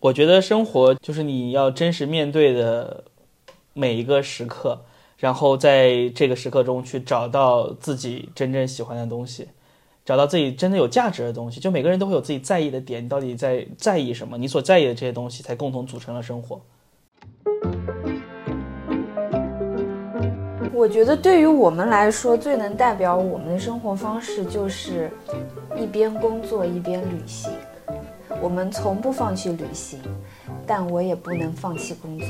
我觉得生活就是你要真实面对的每一个时刻，然后在这个时刻中去找到自己真正喜欢的东西，找到自己真的有价值的东西。就每个人都会有自己在意的点，你到底在在意什么？你所在意的这些东西，才共同组成了生活。我觉得对于我们来说，最能代表我们的生活方式就是一边工作一边旅行。我们从不放弃旅行，但我也不能放弃工作。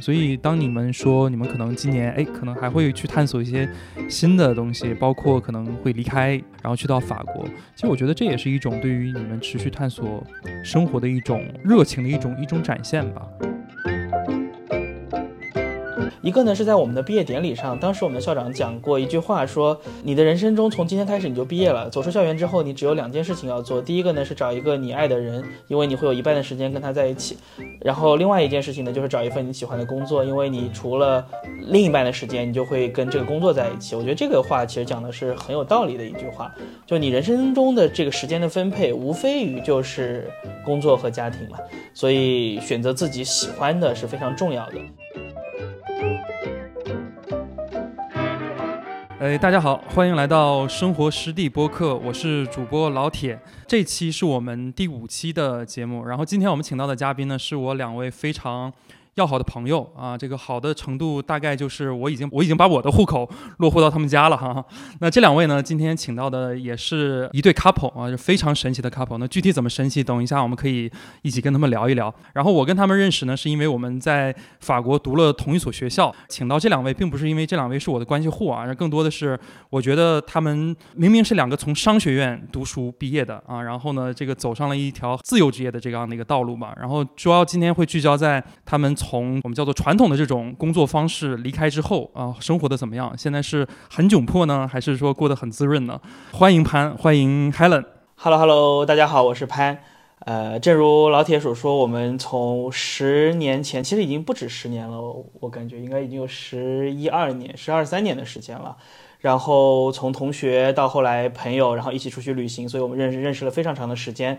所以，当你们说你们可能今年哎，可能还会去探索一些新的东西，包括可能会离开，然后去到法国。其实，我觉得这也是一种对于你们持续探索生活的一种热情的一种一种展现吧。一个呢是在我们的毕业典礼上，当时我们的校长讲过一句话，说你的人生中从今天开始你就毕业了，走出校园之后，你只有两件事情要做。第一个呢是找一个你爱的人，因为你会有一半的时间跟他在一起；然后另外一件事情呢就是找一份你喜欢的工作，因为你除了另一半的时间，你就会跟这个工作在一起。我觉得这个话其实讲的是很有道理的一句话，就你人生中的这个时间的分配，无非于就是工作和家庭嘛，所以选择自己喜欢的是非常重要的。哎，大家好，欢迎来到生活湿地播客，我是主播老铁。这期是我们第五期的节目，然后今天我们请到的嘉宾呢，是我两位非常。要好的朋友啊，这个好的程度大概就是我已经我已经把我的户口 落户到他们家了哈。那这两位呢，今天请到的也是一对 couple 啊，就非常神奇的 couple。那具体怎么神奇，等一下我们可以一起跟他们聊一聊。然后我跟他们认识呢，是因为我们在法国读了同一所学校。请到这两位，并不是因为这两位是我的关系户啊，更多的是我觉得他们明明是两个从商学院读书毕业的啊，然后呢，这个走上了一条自由职业的这样的一个道路吧。然后主要今天会聚焦在他们。从我们叫做传统的这种工作方式离开之后啊，生活的怎么样？现在是很窘迫呢，还是说过得很滋润呢？欢迎潘，欢迎 Helen。Hello Hello，大家好，我是潘。呃，正如老铁所说，我们从十年前，其实已经不止十年了，我感觉应该已经有十一二年、十二三年的时间了。然后从同学到后来朋友，然后一起出去旅行，所以我们认识认识了非常长的时间。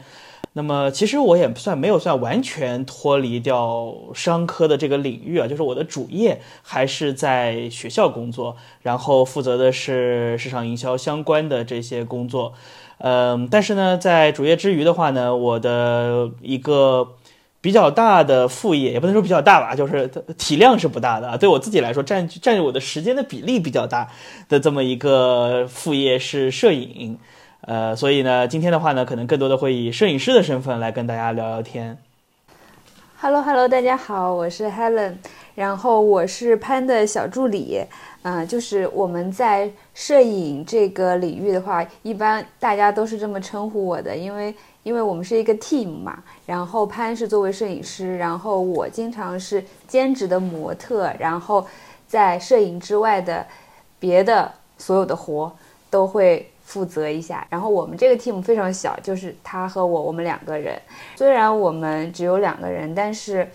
那么其实我也算没有算完全脱离掉商科的这个领域啊，就是我的主业还是在学校工作，然后负责的是市场营销相关的这些工作。嗯，但是呢，在主业之余的话呢，我的一个比较大的副业，也不能说比较大吧，就是体量是不大的啊，对我自己来说占占据我的时间的比例比较大的这么一个副业是摄影。呃，所以呢，今天的话呢，可能更多的会以摄影师的身份来跟大家聊聊天。Hello，Hello，大家好，我是 Helen，然后我是潘的小助理。嗯，就是我们在摄影这个领域的话，一般大家都是这么称呼我的，因为因为我们是一个 team 嘛。然后潘是作为摄影师，然后我经常是兼职的模特，然后在摄影之外的别的所有的活都会。负责一下，然后我们这个 team 非常小，就是他和我，我们两个人。虽然我们只有两个人，但是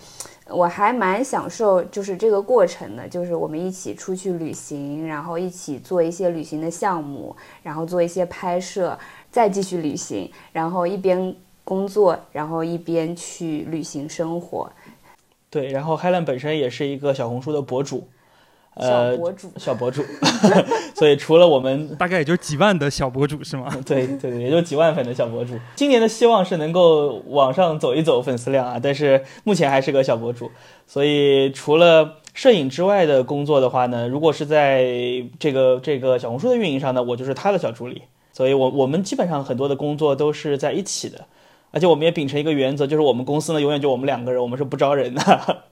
我还蛮享受，就是这个过程的，就是我们一起出去旅行，然后一起做一些旅行的项目，然后做一些拍摄，再继续旅行，然后一边工作，然后一边去旅行生活。对，然后 Helen 本身也是一个小红书的博主。小博主，小博主，所以除了我们，大概也就几万的小博主是吗？对对对，也就几万粉的小博主。今年的希望是能够往上走一走粉丝量啊，但是目前还是个小博主。所以除了摄影之外的工作的话呢，如果是在这个这个小红书的运营上呢，我就是他的小助理。所以我我们基本上很多的工作都是在一起的，而且我们也秉承一个原则，就是我们公司呢永远就我们两个人，我们是不招人的。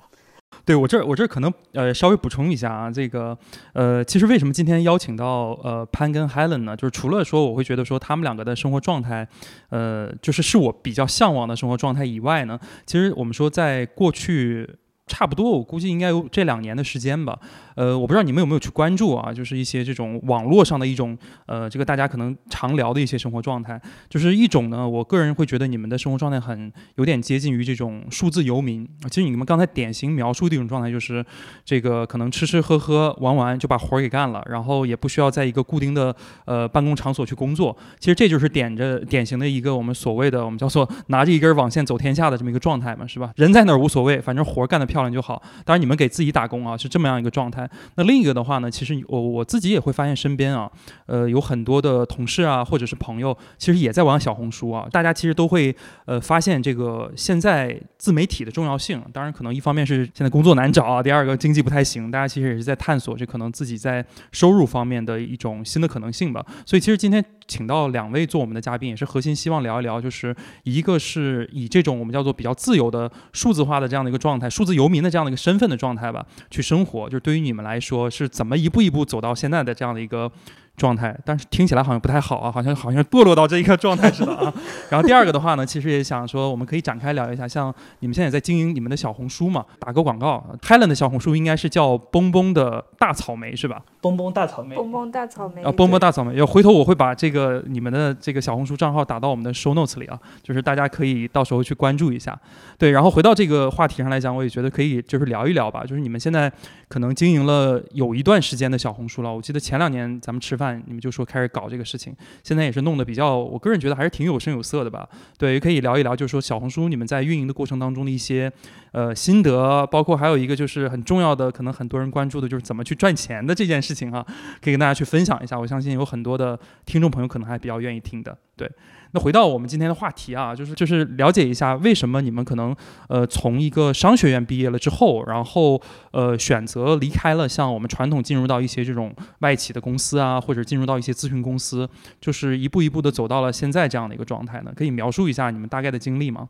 对我这，我这可能呃稍微补充一下啊，这个呃，其实为什么今天邀请到呃潘跟 Helen 呢？就是除了说我会觉得说他们两个的生活状态，呃，就是是我比较向往的生活状态以外呢，其实我们说在过去差不多，我估计应该有这两年的时间吧。呃，我不知道你们有没有去关注啊，就是一些这种网络上的一种，呃，这个大家可能常聊的一些生活状态。就是一种呢，我个人会觉得你们的生活状态很有点接近于这种数字游民。其实你们刚才典型描述的一种状态，就是这个可能吃吃喝喝玩玩就把活儿给干了，然后也不需要在一个固定的呃办公场所去工作。其实这就是点着典型的一个我们所谓的我们叫做拿着一根网线走天下的这么一个状态嘛，是吧？人在哪儿无所谓，反正活儿干得漂漂亮就好。当然你们给自己打工啊，是这么样一个状态。那另一个的话呢，其实我我自己也会发现身边啊，呃，有很多的同事啊，或者是朋友，其实也在玩小红书啊。大家其实都会呃发现这个现在自媒体的重要性。当然，可能一方面是现在工作难找啊，第二个经济不太行，大家其实也是在探索这可能自己在收入方面的一种新的可能性吧。所以，其实今天请到两位做我们的嘉宾，也是核心希望聊一聊，就是一个是以这种我们叫做比较自由的数字化的这样的一个状态，数字游民的这样的一个身份的状态吧，去生活。就是对于你们来说，是怎么一步一步走到现在的这样的一个。状态，但是听起来好像不太好啊，好像好像堕落到这一个状态似的啊。然后第二个的话呢，其实也想说，我们可以展开聊一下，像你们现在在经营你们的小红书嘛，打个广告，Helen 的小红书应该是叫蹦蹦的大草莓是吧？蹦蹦大草莓，蹦蹦大草莓啊，蹦蹦大草莓。要回头我会把这个你们的这个小红书账号打到我们的 show notes 里啊，就是大家可以到时候去关注一下。对，然后回到这个话题上来讲，我也觉得可以就是聊一聊吧，就是你们现在可能经营了有一段时间的小红书了，我记得前两年咱们吃饭，你们就说开始搞这个事情，现在也是弄得比较，我个人觉得还是挺有声有色的吧。对，也可以聊一聊，就是说小红书你们在运营的过程当中的一些呃心得，包括还有一个就是很重要的，可能很多人关注的就是怎么去赚钱的这件事情哈，可以跟大家去分享一下。我相信有很多的听众朋友可能还比较愿意听的，对。回到我们今天的话题啊，就是就是了解一下为什么你们可能呃从一个商学院毕业了之后，然后呃选择离开了像我们传统进入到一些这种外企的公司啊，或者进入到一些咨询公司，就是一步一步的走到了现在这样的一个状态呢？可以描述一下你们大概的经历吗？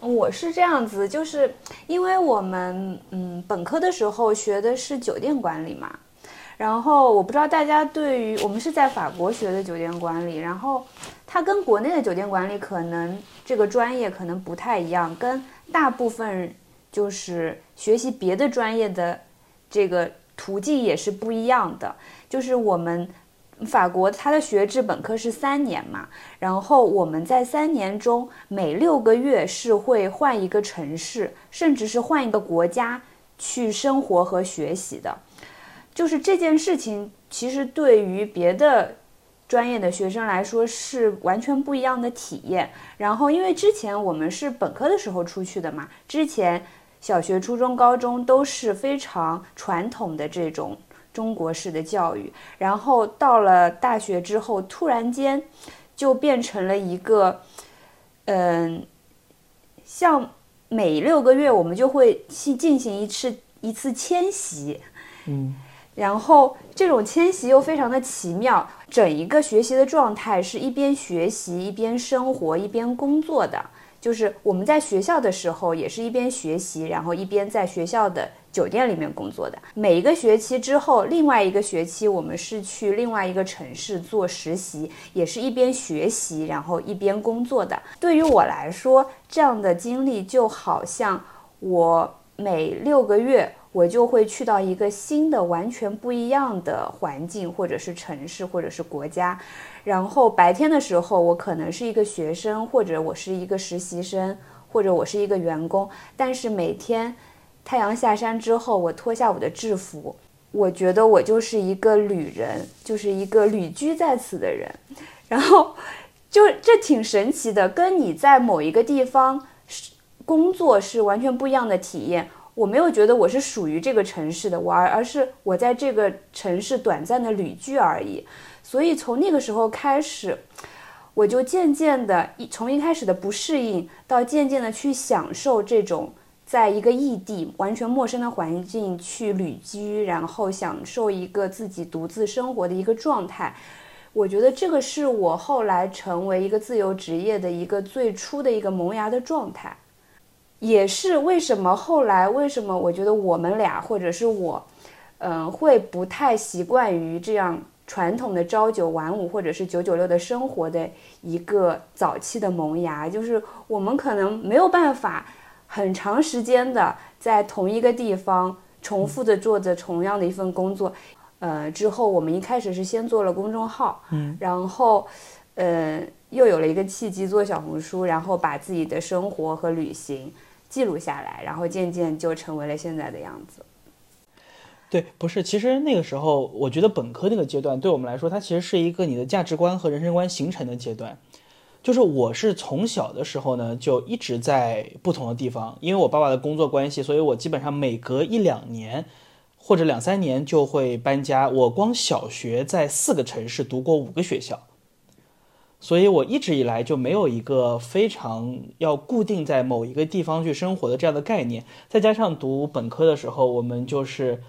我是这样子，就是因为我们嗯本科的时候学的是酒店管理嘛。然后我不知道大家对于我们是在法国学的酒店管理，然后它跟国内的酒店管理可能这个专业可能不太一样，跟大部分就是学习别的专业的这个途径也是不一样的。就是我们法国它的学制本科是三年嘛，然后我们在三年中每六个月是会换一个城市，甚至是换一个国家去生活和学习的。就是这件事情，其实对于别的专业的学生来说是完全不一样的体验。然后，因为之前我们是本科的时候出去的嘛，之前小学、初中、高中都是非常传统的这种中国式的教育。然后到了大学之后，突然间就变成了一个，嗯，像每六个月我们就会去进行一次一次迁徙，嗯。然后这种迁徙又非常的奇妙，整一个学习的状态是一边学习一边生活一边工作的。就是我们在学校的时候也是一边学习，然后一边在学校的酒店里面工作的。每一个学期之后，另外一个学期我们是去另外一个城市做实习，也是一边学习然后一边工作的。对于我来说，这样的经历就好像我每六个月。我就会去到一个新的、完全不一样的环境，或者是城市，或者是国家。然后白天的时候，我可能是一个学生，或者我是一个实习生，或者我是一个员工。但是每天太阳下山之后，我脱下我的制服，我觉得我就是一个旅人，就是一个旅居在此的人。然后就这挺神奇的，跟你在某一个地方工作是完全不一样的体验。我没有觉得我是属于这个城市的，我而而是我在这个城市短暂的旅居而已。所以从那个时候开始，我就渐渐的一从一开始的不适应，到渐渐的去享受这种在一个异地、完全陌生的环境去旅居，然后享受一个自己独自生活的一个状态。我觉得这个是我后来成为一个自由职业的一个最初的一个萌芽的状态。也是为什么后来为什么我觉得我们俩或者是我，嗯，会不太习惯于这样传统的朝九晚五或者是九九六的生活的一个早期的萌芽，就是我们可能没有办法很长时间的在同一个地方重复的做着同样的一份工作。呃，之后我们一开始是先做了公众号，嗯，然后，呃，又有了一个契机做小红书，然后把自己的生活和旅行记录下来，然后渐渐就成为了现在的样子。对，不是，其实那个时候，我觉得本科那个阶段对我们来说，它其实是一个你的价值观和人生观形成的阶段。就是我是从小的时候呢，就一直在不同的地方，因为我爸爸的工作关系，所以我基本上每隔一两年。或者两三年就会搬家。我光小学在四个城市读过五个学校，所以我一直以来就没有一个非常要固定在某一个地方去生活的这样的概念。再加上读本科的时候，我们就是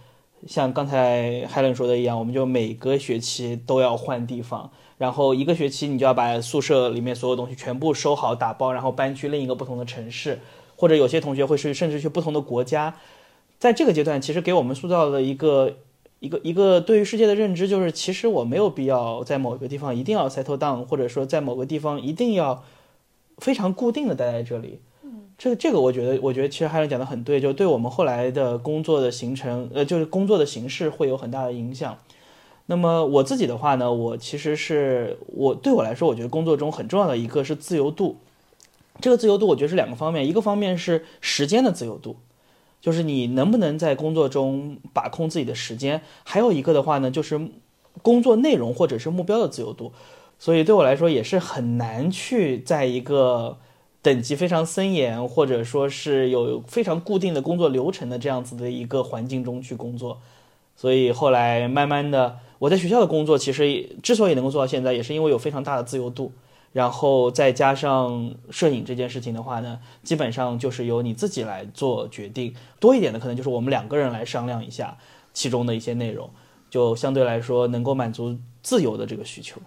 像刚才海伦说的一样，我们就每个学期都要换地方，然后一个学期你就要把宿舍里面所有东西全部收好打包，然后搬去另一个不同的城市，或者有些同学会是甚至去不同的国家。在这个阶段，其实给我们塑造了一个一个一个对于世界的认知，就是其实我没有必要在某一个地方一定要 settle down，或者说在某个地方一定要非常固定的待在这里。嗯，这个这个我觉得，我觉得其实还是讲的很对，就对我们后来的工作的形成，呃，就是工作的形式会有很大的影响。那么我自己的话呢，我其实是我对我来说，我觉得工作中很重要的一个是自由度。这个自由度，我觉得是两个方面，一个方面是时间的自由度。就是你能不能在工作中把控自己的时间，还有一个的话呢，就是工作内容或者是目标的自由度。所以对我来说也是很难去在一个等级非常森严，或者说是有非常固定的工作流程的这样子的一个环境中去工作。所以后来慢慢的，我在学校的工作其实之所以能够做到现在，也是因为有非常大的自由度。然后再加上摄影这件事情的话呢，基本上就是由你自己来做决定。多一点的可能就是我们两个人来商量一下其中的一些内容，就相对来说能够满足自由的这个需求。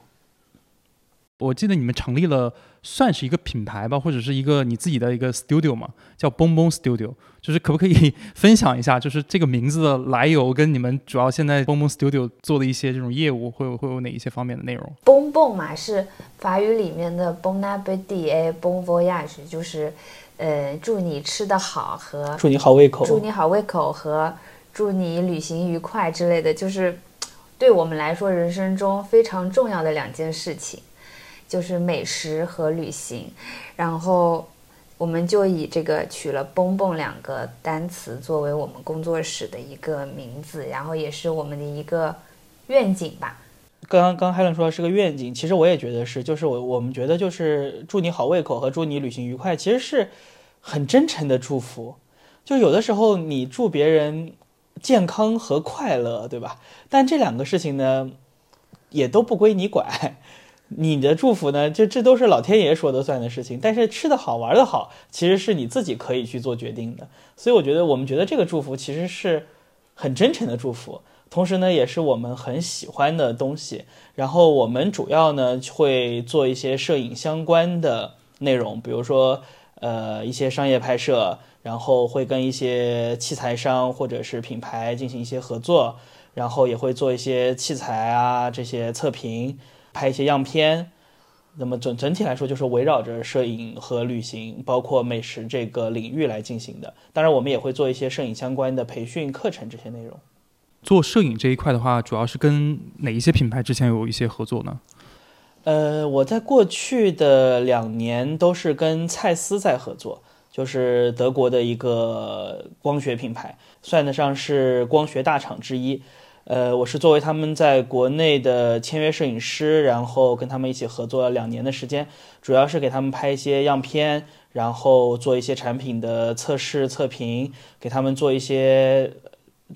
我记得你们成立了，算是一个品牌吧，或者是一个你自己的一个 studio 嘛，叫 Boom Boom Studio。就是可不可以分享一下，就是这个名字的来由，跟你们主要现在 Boom Boom Studio 做的一些这种业务，会有会有哪一些方面的内容？Boom Boom 嘛，是法语里面的 Bon appétit，Bon voyage，就是呃，祝你吃得好和祝你好胃口，祝你好胃口和祝你旅行愉快之类的，就是对我们来说人生中非常重要的两件事情。就是美食和旅行，然后我们就以这个取了“蹦蹦”两个单词作为我们工作室的一个名字，然后也是我们的一个愿景吧。刚刚刚海伦说是个愿景，其实我也觉得是，就是我我们觉得就是祝你好胃口和祝你旅行愉快，其实是很真诚的祝福。就有的时候你祝别人健康和快乐，对吧？但这两个事情呢，也都不归你管。你的祝福呢？就这都是老天爷说的算的事情。但是吃的好玩的好，其实是你自己可以去做决定的。所以我觉得，我们觉得这个祝福其实是很真诚的祝福，同时呢，也是我们很喜欢的东西。然后我们主要呢会做一些摄影相关的内容，比如说呃一些商业拍摄，然后会跟一些器材商或者是品牌进行一些合作，然后也会做一些器材啊这些测评。拍一些样片，那么整整体来说就是围绕着摄影和旅行，包括美食这个领域来进行的。当然，我们也会做一些摄影相关的培训课程这些内容。做摄影这一块的话，主要是跟哪一些品牌之前有一些合作呢？呃，我在过去的两年都是跟蔡司在合作，就是德国的一个光学品牌，算得上是光学大厂之一。呃，我是作为他们在国内的签约摄影师，然后跟他们一起合作了两年的时间，主要是给他们拍一些样片，然后做一些产品的测试测评，给他们做一些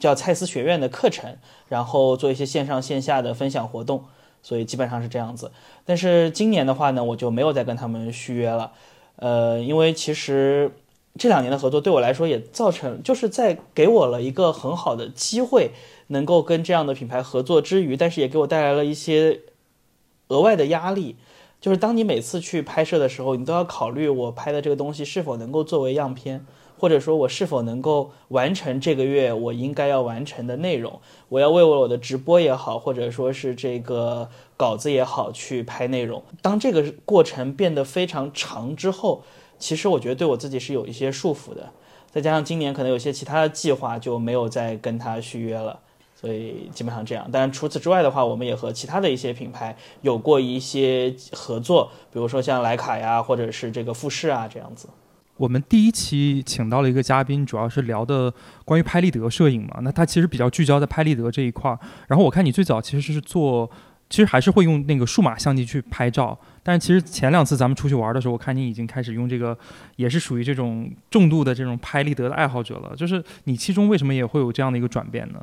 叫蔡司学院的课程，然后做一些线上线下的分享活动，所以基本上是这样子。但是今年的话呢，我就没有再跟他们续约了，呃，因为其实这两年的合作对我来说也造成，就是在给我了一个很好的机会。能够跟这样的品牌合作之余，但是也给我带来了一些额外的压力。就是当你每次去拍摄的时候，你都要考虑我拍的这个东西是否能够作为样片，或者说我是否能够完成这个月我应该要完成的内容。我要为我的直播也好，或者说是这个稿子也好去拍内容。当这个过程变得非常长之后，其实我觉得对我自己是有一些束缚的。再加上今年可能有些其他的计划，就没有再跟他续约了。所以基本上这样。但除此之外的话，我们也和其他的一些品牌有过一些合作，比如说像徕卡呀，或者是这个富士啊这样子。我们第一期请到了一个嘉宾，主要是聊的关于拍立得摄影嘛。那他其实比较聚焦在拍立得这一块儿。然后我看你最早其实是做，其实还是会用那个数码相机去拍照。但是其实前两次咱们出去玩的时候，我看你已经开始用这个，也是属于这种重度的这种拍立得的爱好者了。就是你其中为什么也会有这样的一个转变呢？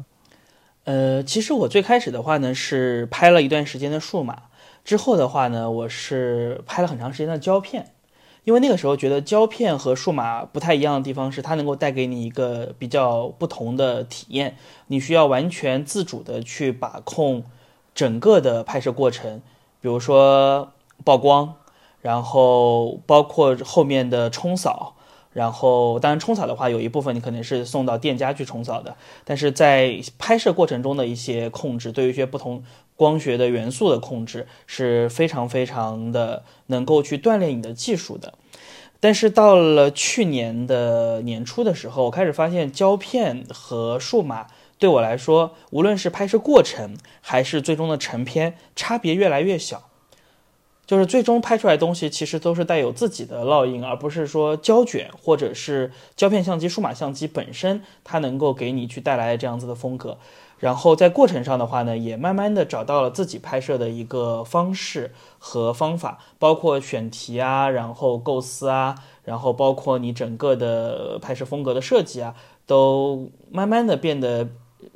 呃，其实我最开始的话呢是拍了一段时间的数码，之后的话呢我是拍了很长时间的胶片。因为那个时候觉得胶片和数码不太一样的地方是，它能够带给你一个比较不同的体验。你需要完全自主的去把控整个的拍摄过程，比如说曝光，然后包括后面的冲扫，然后当然冲扫的话，有一部分你可能是送到店家去冲扫的，但是在拍摄过程中的一些控制，对于一些不同。光学的元素的控制是非常非常的能够去锻炼你的技术的，但是到了去年的年初的时候，我开始发现胶片和数码对我来说，无论是拍摄过程还是最终的成片，差别越来越小。就是最终拍出来的东西其实都是带有自己的烙印，而不是说胶卷或者是胶片相机、数码相机本身它能够给你去带来这样子的风格。然后在过程上的话呢，也慢慢的找到了自己拍摄的一个方式和方法，包括选题啊，然后构思啊，然后包括你整个的拍摄风格的设计啊，都慢慢的变得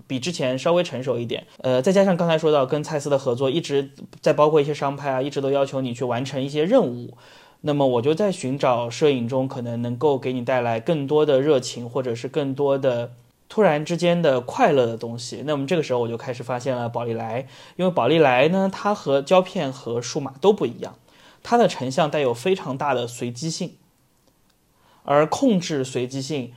比之前稍微成熟一点。呃，再加上刚才说到跟蔡司的合作，一直在包括一些商拍啊，一直都要求你去完成一些任务，那么我就在寻找摄影中可能能够给你带来更多的热情，或者是更多的。突然之间的快乐的东西，那么这个时候我就开始发现了宝丽来，因为宝丽来呢，它和胶片和数码都不一样，它的成像带有非常大的随机性，而控制随机性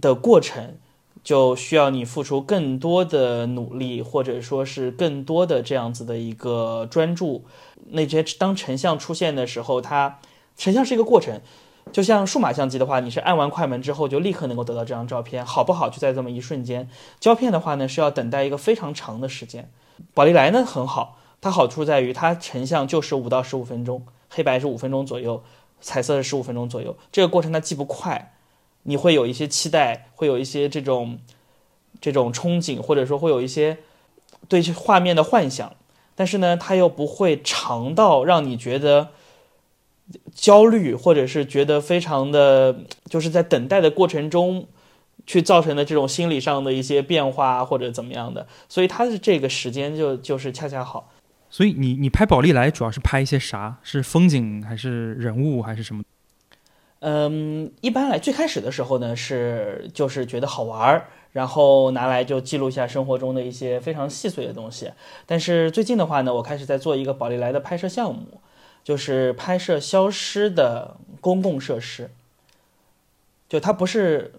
的过程，就需要你付出更多的努力，或者说是更多的这样子的一个专注。那些当成像出现的时候，它成像是一个过程。就像数码相机的话，你是按完快门之后就立刻能够得到这张照片，好不好就在这么一瞬间。胶片的话呢，是要等待一个非常长的时间。宝丽来呢很好，它好处在于它成像就是五到十五分钟，黑白是五分钟左右，彩色是十五分钟左右。这个过程它既不快，你会有一些期待，会有一些这种这种憧憬，或者说会有一些对画面的幻想，但是呢，它又不会长到让你觉得。焦虑，或者是觉得非常的，就是在等待的过程中，去造成的这种心理上的一些变化或者怎么样的，所以它的这个时间就就是恰恰好。所以你你拍宝丽来主要是拍一些啥？是风景还是人物还是什么？嗯，一般来最开始的时候呢，是就是觉得好玩儿，然后拿来就记录一下生活中的一些非常细碎的东西。但是最近的话呢，我开始在做一个宝丽来的拍摄项目。就是拍摄消失的公共设施，就它不是，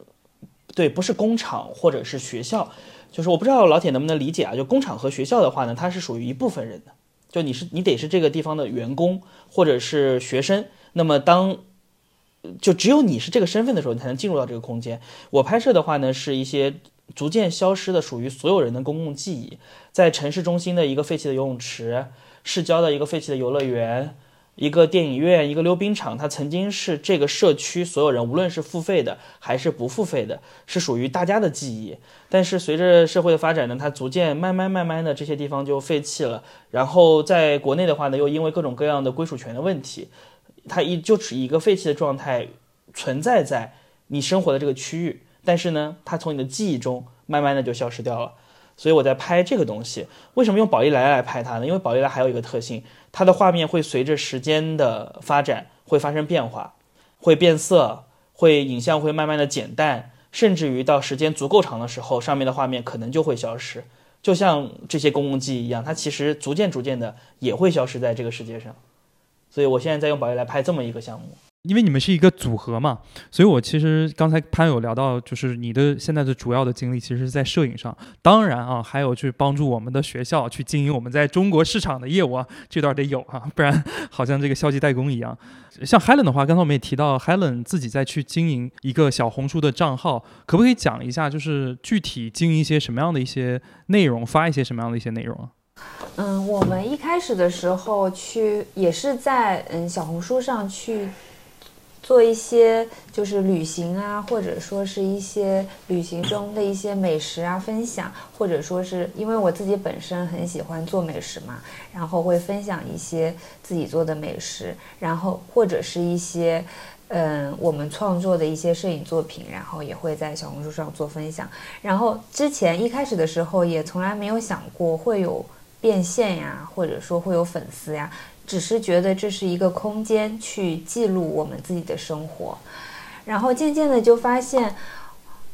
对，不是工厂或者是学校，就是我不知道老铁能不能理解啊？就工厂和学校的话呢，它是属于一部分人的，就你是你得是这个地方的员工或者是学生，那么当就只有你是这个身份的时候，你才能进入到这个空间。我拍摄的话呢，是一些逐渐消失的属于所有人的公共记忆，在城市中心的一个废弃的游泳池，市郊的一个废弃的游乐园。一个电影院，一个溜冰场，它曾经是这个社区所有人，无论是付费的还是不付费的，是属于大家的记忆。但是随着社会的发展呢，它逐渐慢慢慢慢的这些地方就废弃了。然后在国内的话呢，又因为各种各样的归属权的问题，它一就以一个废弃的状态存在在你生活的这个区域。但是呢，它从你的记忆中慢慢的就消失掉了。所以我在拍这个东西，为什么用宝丽来来拍它呢？因为宝丽来还有一个特性，它的画面会随着时间的发展会发生变化，会变色，会影像会慢慢的减淡，甚至于到时间足够长的时候，上面的画面可能就会消失，就像这些公共记忆一样，它其实逐渐逐渐的也会消失在这个世界上。所以我现在在用宝丽来拍这么一个项目。因为你们是一个组合嘛，所以我其实刚才潘有聊到，就是你的现在的主要的精力其实是在摄影上，当然啊，还有去帮助我们的学校去经营我们在中国市场的业务啊，这段得有啊，不然 好像这个消极怠工一样。像 Helen 的话，刚才我们也提到，Helen 自己在去经营一个小红书的账号，可不可以讲一下，就是具体经营一些什么样的一些内容，发一些什么样的一些内容啊？嗯，我们一开始的时候去也是在嗯小红书上去。做一些就是旅行啊，或者说是一些旅行中的一些美食啊分享，或者说是因为我自己本身很喜欢做美食嘛，然后会分享一些自己做的美食，然后或者是一些嗯我们创作的一些摄影作品，然后也会在小红书上做分享。然后之前一开始的时候也从来没有想过会有变现呀，或者说会有粉丝呀。只是觉得这是一个空间去记录我们自己的生活，然后渐渐的就发现，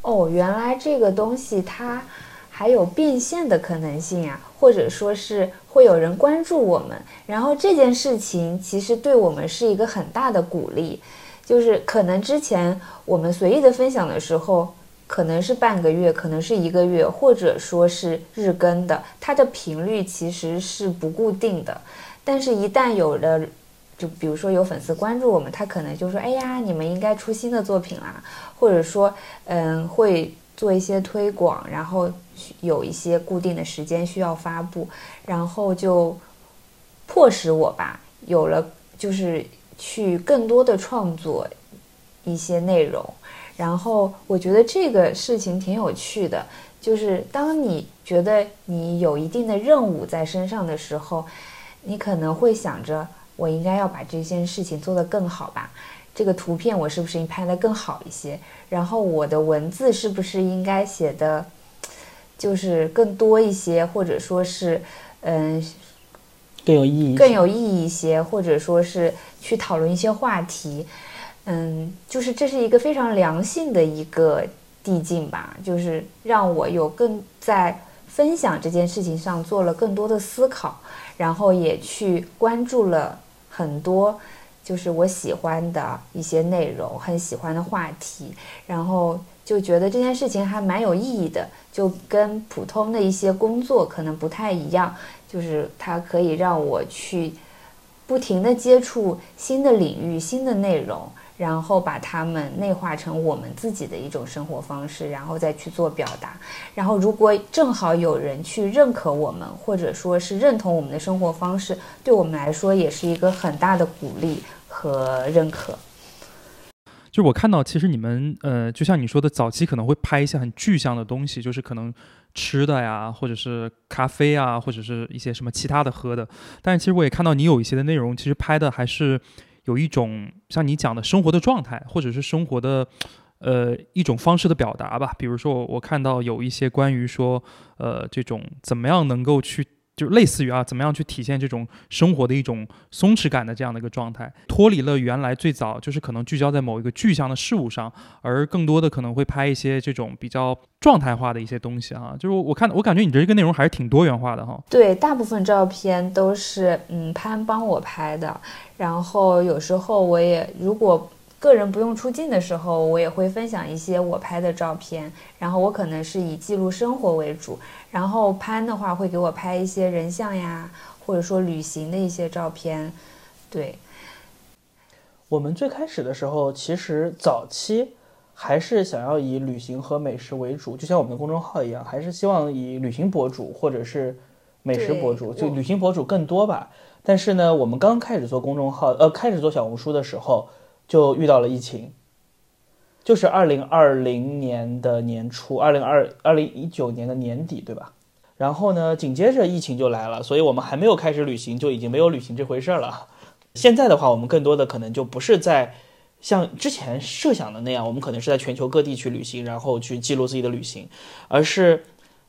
哦，原来这个东西它还有变现的可能性啊，或者说是会有人关注我们，然后这件事情其实对我们是一个很大的鼓励，就是可能之前我们随意的分享的时候，可能是半个月，可能是一个月，或者说是日更的，它的频率其实是不固定的。但是，一旦有了，就比如说有粉丝关注我们，他可能就说：“哎呀，你们应该出新的作品啦。”或者说，嗯，会做一些推广，然后有一些固定的时间需要发布，然后就迫使我吧，有了就是去更多的创作一些内容。然后我觉得这个事情挺有趣的，就是当你觉得你有一定的任务在身上的时候。你可能会想着，我应该要把这件事情做得更好吧？这个图片我是不是应拍得更好一些？然后我的文字是不是应该写的，就是更多一些，或者说是，嗯，更有意义，更有意义一些，或者说是去讨论一些话题，嗯，就是这是一个非常良性的一个递进吧，就是让我有更在分享这件事情上做了更多的思考。然后也去关注了很多，就是我喜欢的一些内容，很喜欢的话题，然后就觉得这件事情还蛮有意义的，就跟普通的一些工作可能不太一样，就是它可以让我去不停的接触新的领域、新的内容。然后把它们内化成我们自己的一种生活方式，然后再去做表达。然后，如果正好有人去认可我们，或者说是认同我们的生活方式，对我们来说也是一个很大的鼓励和认可。就我看到，其实你们呃，就像你说的，早期可能会拍一些很具象的东西，就是可能吃的呀，或者是咖啡啊，或者是一些什么其他的喝的。但是其实我也看到你有一些的内容，其实拍的还是。有一种像你讲的生活的状态，或者是生活的，呃，一种方式的表达吧。比如说，我看到有一些关于说，呃，这种怎么样能够去。就类似于啊，怎么样去体现这种生活的一种松弛感的这样的一个状态，脱离了原来最早就是可能聚焦在某一个具象的事物上，而更多的可能会拍一些这种比较状态化的一些东西啊。就是我看我感觉你这个内容还是挺多元化的哈。对，大部分照片都是嗯潘帮我拍的，然后有时候我也如果。个人不用出镜的时候，我也会分享一些我拍的照片。然后我可能是以记录生活为主，然后潘的话会给我拍一些人像呀，或者说旅行的一些照片。对，我们最开始的时候，其实早期还是想要以旅行和美食为主，就像我们的公众号一样，还是希望以旅行博主或者是美食博主，就旅行博主更多吧。但是呢，我们刚开始做公众号，呃，开始做小红书的时候。就遇到了疫情，就是二零二零年的年初，二零二二零一九年的年底，对吧？然后呢，紧接着疫情就来了，所以我们还没有开始旅行，就已经没有旅行这回事了。现在的话，我们更多的可能就不是在像之前设想的那样，我们可能是在全球各地去旅行，然后去记录自己的旅行，而是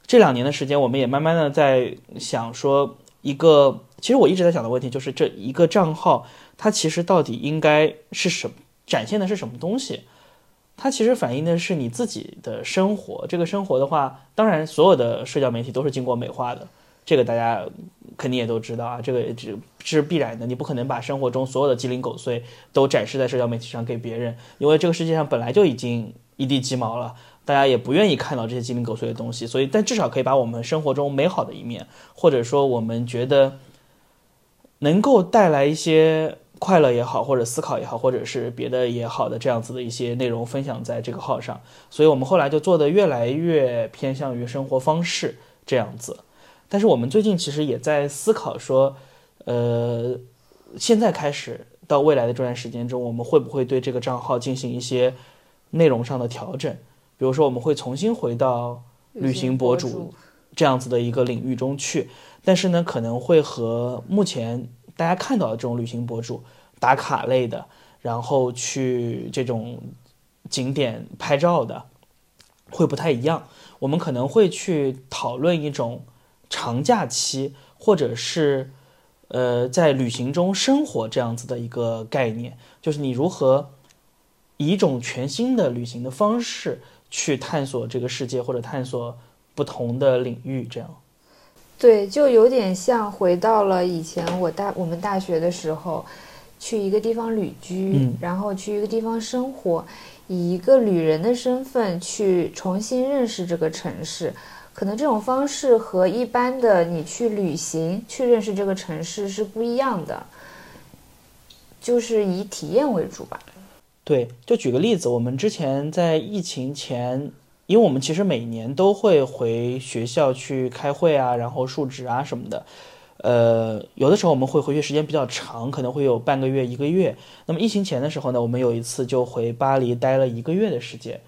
这两年的时间，我们也慢慢的在想说，一个其实我一直在想的问题，就是这一个账号。它其实到底应该是什么？展现的是什么东西？它其实反映的是你自己的生活。这个生活的话，当然所有的社交媒体都是经过美化的。这个大家肯定也都知道啊，这个这是必然的。你不可能把生活中所有的鸡零狗碎都展示在社交媒体上给别人，因为这个世界上本来就已经一地鸡毛了，大家也不愿意看到这些鸡零狗碎的东西。所以，但至少可以把我们生活中美好的一面，或者说我们觉得能够带来一些。快乐也好，或者思考也好，或者是别的也好的这样子的一些内容分享在这个号上，所以我们后来就做的越来越偏向于生活方式这样子。但是我们最近其实也在思考说，呃，现在开始到未来的这段时间中，我们会不会对这个账号进行一些内容上的调整？比如说，我们会重新回到旅行博主这样子的一个领域中去，但是呢，可能会和目前。大家看到的这种旅行博主打卡类的，然后去这种景点拍照的，会不太一样。我们可能会去讨论一种长假期，或者是呃在旅行中生活这样子的一个概念，就是你如何以一种全新的旅行的方式去探索这个世界，或者探索不同的领域，这样。对，就有点像回到了以前我大我们大学的时候，去一个地方旅居，然后去一个地方生活，以一个旅人的身份去重新认识这个城市。可能这种方式和一般的你去旅行去认识这个城市是不一样的，就是以体验为主吧。对，就举个例子，我们之前在疫情前。因为我们其实每年都会回学校去开会啊，然后述职啊什么的，呃，有的时候我们会回去时间比较长，可能会有半个月、一个月。那么疫情前的时候呢，我们有一次就回巴黎待了一个月的时间，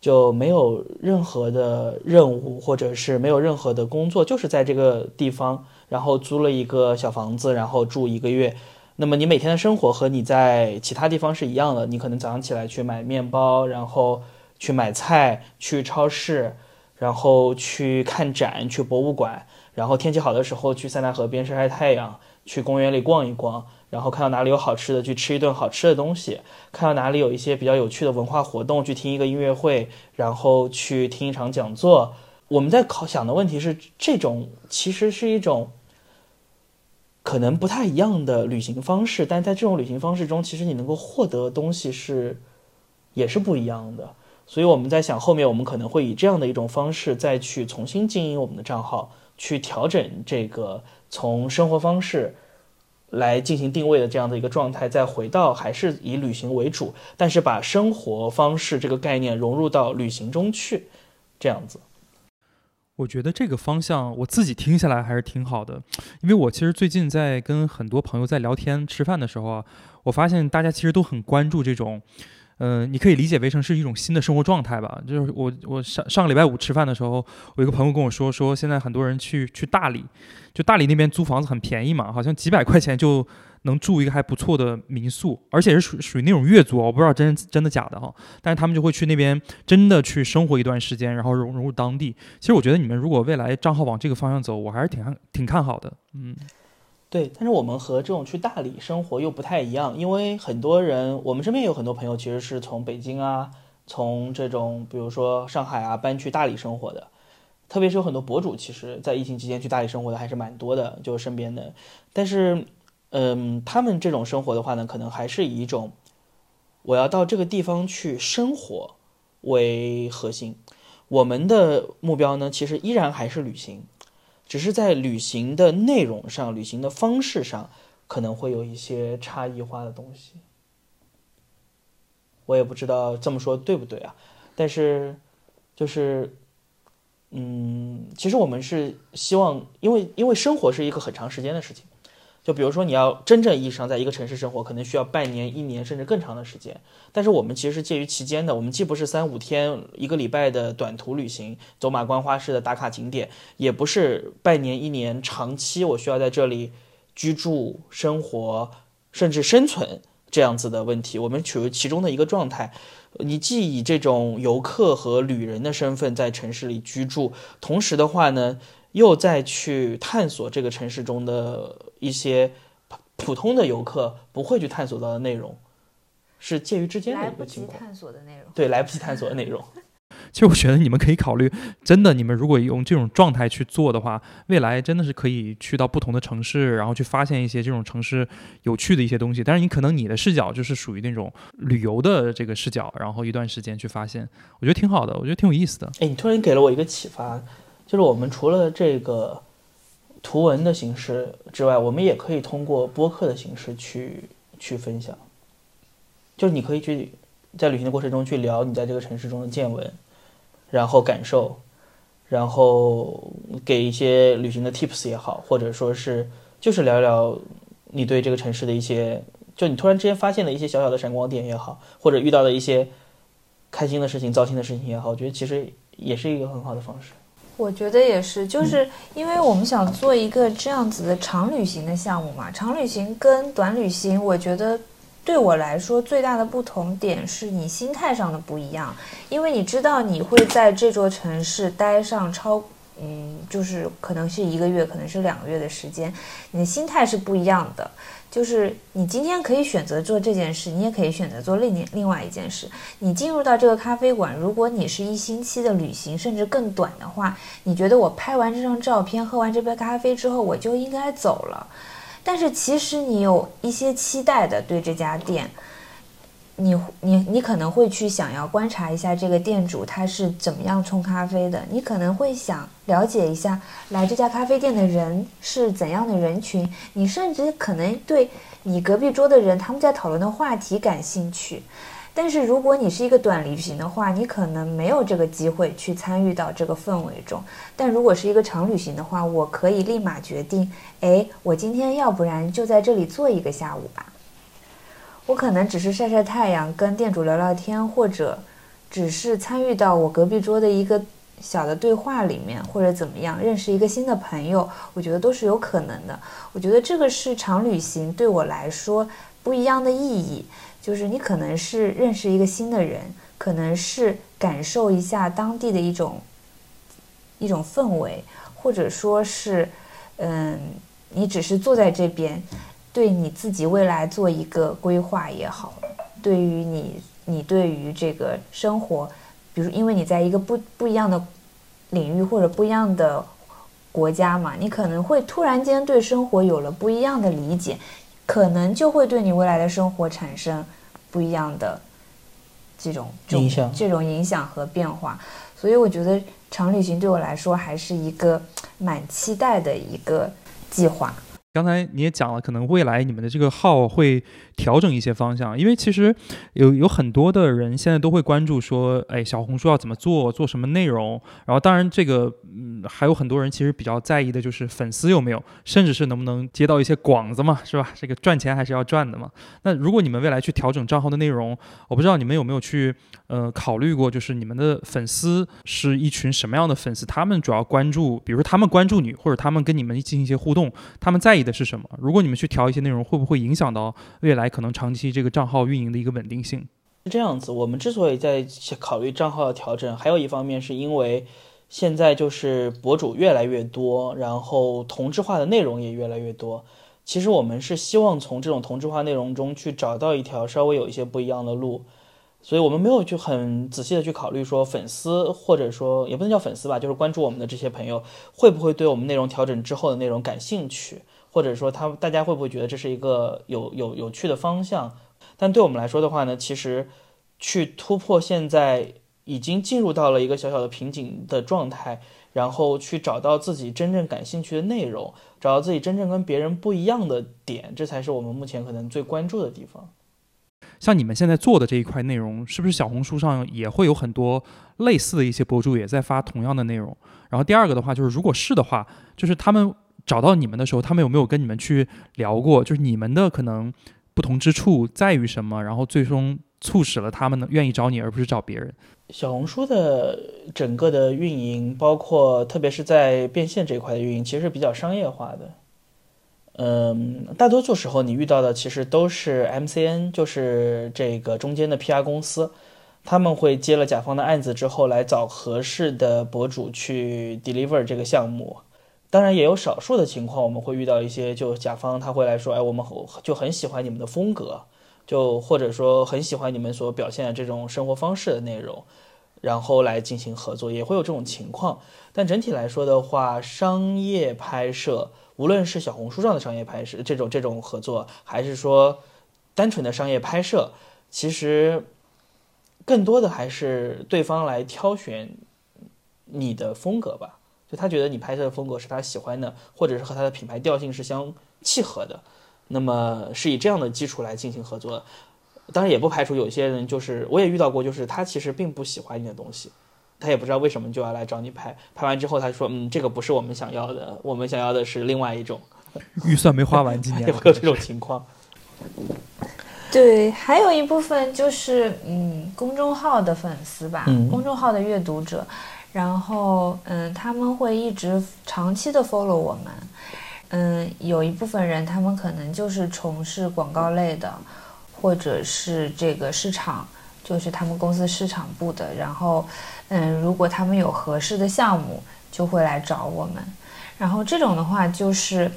就没有任何的任务或者是没有任何的工作，就是在这个地方，然后租了一个小房子，然后住一个月。那么你每天的生活和你在其他地方是一样的，你可能早上起来去买面包，然后。去买菜，去超市，然后去看展，去博物馆，然后天气好的时候去塞纳河边晒晒太阳，去公园里逛一逛，然后看到哪里有好吃的，去吃一顿好吃的东西，看到哪里有一些比较有趣的文化活动，去听一个音乐会，然后去听一场讲座。我们在考想的问题是，这种其实是一种可能不太一样的旅行方式，但在这种旅行方式中，其实你能够获得的东西是也是不一样的。所以我们在想，后面我们可能会以这样的一种方式再去重新经营我们的账号，去调整这个从生活方式来进行定位的这样的一个状态，再回到还是以旅行为主，但是把生活方式这个概念融入到旅行中去，这样子。我觉得这个方向我自己听下来还是挺好的，因为我其实最近在跟很多朋友在聊天吃饭的时候啊，我发现大家其实都很关注这种。嗯，你可以理解为成是一种新的生活状态吧。就是我我上上个礼拜五吃饭的时候，我一个朋友跟我说，说现在很多人去去大理，就大理那边租房子很便宜嘛，好像几百块钱就能住一个还不错的民宿，而且是属属于那种月租，我不知道真真的假的哈。但是他们就会去那边真的去生活一段时间，然后融入当地。其实我觉得你们如果未来账号往这个方向走，我还是挺看挺看好的。嗯。对，但是我们和这种去大理生活又不太一样，因为很多人，我们身边有很多朋友其实是从北京啊，从这种比如说上海啊搬去大理生活的，特别是有很多博主，其实在疫情期间去大理生活的还是蛮多的，就身边的。但是，嗯，他们这种生活的话呢，可能还是以一种我要到这个地方去生活为核心。我们的目标呢，其实依然还是旅行。只是在旅行的内容上、旅行的方式上，可能会有一些差异化的东西。我也不知道这么说对不对啊？但是，就是，嗯，其实我们是希望，因为因为生活是一个很长时间的事情。就比如说，你要真正意义上在一个城市生活，可能需要半年、一年甚至更长的时间。但是我们其实是介于其间的，我们既不是三五天、一个礼拜的短途旅行，走马观花式的打卡景点，也不是半年、一年长期我需要在这里居住、生活甚至生存这样子的问题。我们处于其中的一个状态。你既以这种游客和旅人的身份在城市里居住，同时的话呢？又再去探索这个城市中的一些普通的游客不会去探索到的内容，是介于之间的一个情况。来不及探索的内容。对，来不及探索的内容。其实我觉得你们可以考虑，真的，你们如果用这种状态去做的话，未来真的是可以去到不同的城市，然后去发现一些这种城市有趣的一些东西。但是你可能你的视角就是属于那种旅游的这个视角，然后一段时间去发现，我觉得挺好的，我觉得挺有意思的。哎，你突然给了我一个启发，就是我们除了这个图文的形式之外，我们也可以通过播客的形式去去分享，就是你可以去。在旅行的过程中去聊你在这个城市中的见闻，然后感受，然后给一些旅行的 tips 也好，或者说是就是聊聊你对这个城市的一些，就你突然之间发现的一些小小的闪光点也好，或者遇到的一些开心的事情、糟心的事情也好，我觉得其实也是一个很好的方式。我觉得也是，就是因为我们想做一个这样子的长旅行的项目嘛，长旅行跟短旅行，我觉得。对我来说，最大的不同点是你心态上的不一样，因为你知道你会在这座城市待上超，嗯，就是可能是一个月，可能是两个月的时间，你的心态是不一样的。就是你今天可以选择做这件事，你也可以选择做另另外一件事。你进入到这个咖啡馆，如果你是一星期的旅行，甚至更短的话，你觉得我拍完这张照片，喝完这杯咖啡之后，我就应该走了。但是其实你有一些期待的，对这家店，你你你可能会去想要观察一下这个店主他是怎么样冲咖啡的，你可能会想了解一下来这家咖啡店的人是怎样的人群，你甚至可能对你隔壁桌的人他们在讨论的话题感兴趣。但是如果你是一个短旅行的话，你可能没有这个机会去参与到这个氛围中。但如果是一个长旅行的话，我可以立马决定，哎，我今天要不然就在这里坐一个下午吧。我可能只是晒晒太阳，跟店主聊聊天，或者只是参与到我隔壁桌的一个小的对话里面，或者怎么样，认识一个新的朋友，我觉得都是有可能的。我觉得这个是长旅行对我来说不一样的意义。就是你可能是认识一个新的人，可能是感受一下当地的一种一种氛围，或者说是，嗯，你只是坐在这边，对你自己未来做一个规划也好，对于你，你对于这个生活，比如因为你在一个不不一样的领域或者不一样的国家嘛，你可能会突然间对生活有了不一样的理解。可能就会对你未来的生活产生不一样的这种影响，这种影响和变化。所以我觉得长旅行对我来说还是一个蛮期待的一个计划。刚才你也讲了，可能未来你们的这个号会调整一些方向，因为其实有有很多的人现在都会关注说，哎，小红书要怎么做，做什么内容。然后当然这个，嗯，还有很多人其实比较在意的就是粉丝有没有，甚至是能不能接到一些广子嘛，是吧？这个赚钱还是要赚的嘛。那如果你们未来去调整账号的内容，我不知道你们有没有去，呃，考虑过，就是你们的粉丝是一群什么样的粉丝？他们主要关注，比如说他们关注你，或者他们跟你们进行一些互动，他们在。意的是什么？如果你们去调一些内容，会不会影响到未来可能长期这个账号运营的一个稳定性？是这样子。我们之所以在考虑账号的调整，还有一方面是因为现在就是博主越来越多，然后同质化的内容也越来越多。其实我们是希望从这种同质化内容中去找到一条稍微有一些不一样的路。所以我们没有去很仔细的去考虑说粉丝或者说也不能叫粉丝吧，就是关注我们的这些朋友会不会对我们内容调整之后的内容感兴趣。或者说，他大家会不会觉得这是一个有有有趣的方向？但对我们来说的话呢，其实去突破现在已经进入到了一个小小的瓶颈的状态，然后去找到自己真正感兴趣的内容，找到自己真正跟别人不一样的点，这才是我们目前可能最关注的地方。像你们现在做的这一块内容，是不是小红书上也会有很多类似的一些博主也在发同样的内容？然后第二个的话，就是如果是的话，就是他们。找到你们的时候，他们有没有跟你们去聊过？就是你们的可能不同之处在于什么？然后最终促使了他们呢愿意找你，而不是找别人。小红书的整个的运营，包括特别是在变现这一块的运营，其实是比较商业化的。嗯，大多数时候你遇到的其实都是 MCN，就是这个中间的 PR 公司，他们会接了甲方的案子之后，来找合适的博主去 deliver 这个项目。当然也有少数的情况，我们会遇到一些，就甲方他会来说，哎，我们就很喜欢你们的风格，就或者说很喜欢你们所表现的这种生活方式的内容，然后来进行合作，也会有这种情况。但整体来说的话，商业拍摄，无论是小红书上的商业拍摄这种这种合作，还是说单纯的商业拍摄，其实更多的还是对方来挑选你的风格吧。就他觉得你拍摄的风格是他喜欢的，或者是和他的品牌调性是相契合的，那么是以这样的基础来进行合作。当然也不排除有些人就是我也遇到过，就是他其实并不喜欢你的东西，他也不知道为什么就要来找你拍。拍完之后他说：“嗯，这个不是我们想要的，我们想要的是另外一种。”预算没花完，今年也会有这种情况。对，还有一部分就是嗯，公众号的粉丝吧，公众号的阅读者。然后，嗯，他们会一直长期的 follow 我们，嗯，有一部分人他们可能就是从事广告类的，或者是这个市场，就是他们公司市场部的。然后，嗯，如果他们有合适的项目，就会来找我们。然后这种的话，就是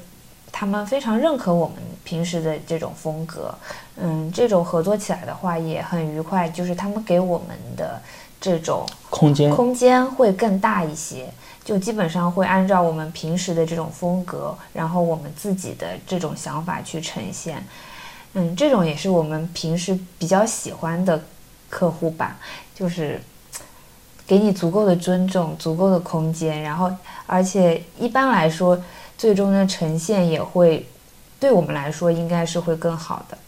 他们非常认可我们平时的这种风格，嗯，这种合作起来的话也很愉快。就是他们给我们的。这种空间空间会更大一些，就基本上会按照我们平时的这种风格，然后我们自己的这种想法去呈现。嗯，这种也是我们平时比较喜欢的客户吧，就是给你足够的尊重、足够的空间，然后而且一般来说，最终的呈现也会对我们来说应该是会更好的。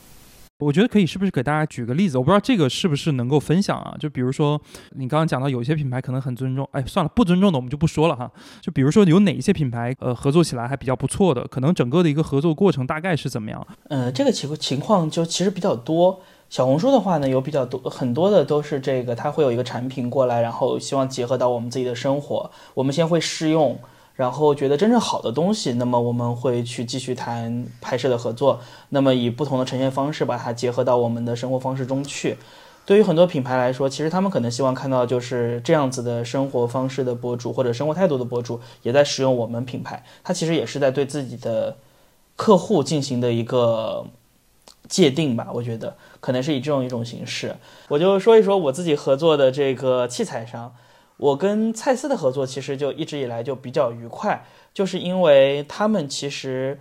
我觉得可以，是不是给大家举个例子？我不知道这个是不是能够分享啊？就比如说，你刚刚讲到有些品牌可能很尊重，哎，算了，不尊重的我们就不说了哈。就比如说有哪一些品牌，呃，合作起来还比较不错的，可能整个的一个合作过程大概是怎么样？呃，这个情情况就其实比较多。小红书的话呢，有比较多很多的都是这个，它会有一个产品过来，然后希望结合到我们自己的生活，我们先会试用。然后觉得真正好的东西，那么我们会去继续谈拍摄的合作。那么以不同的呈现方式把它结合到我们的生活方式中去。对于很多品牌来说，其实他们可能希望看到就是这样子的生活方式的博主或者生活态度的博主也在使用我们品牌。他其实也是在对自己的客户进行的一个界定吧。我觉得可能是以这种一种形式。我就说一说我自己合作的这个器材商。我跟蔡司的合作其实就一直以来就比较愉快，就是因为他们其实